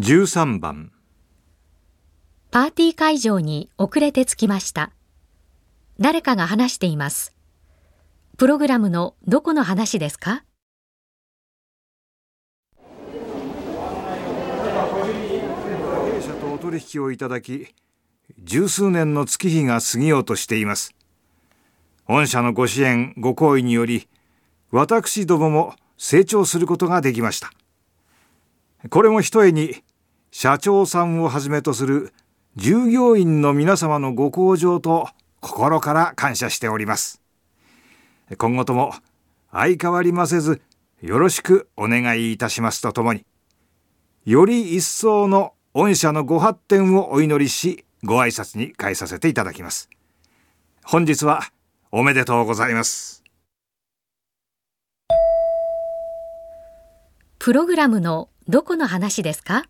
13番パーティー会場に遅れて着きました。誰かが話しています。プログラムのどこの話ですか？弊社とお取引をいただき十数年の月日が過ぎようとしています御社のご支援ご好意により私どもも成長することができましたこれもひとえに社長さんをはじめとする従業員の皆様のご向上と心から感謝しております今後とも相変わりませずよろしくお願いいたしますとともにより一層の御社のご発展をお祈りし、ご挨拶に変えさせていただきます。本日はおめでとうございます。プログラムのどこの話ですか？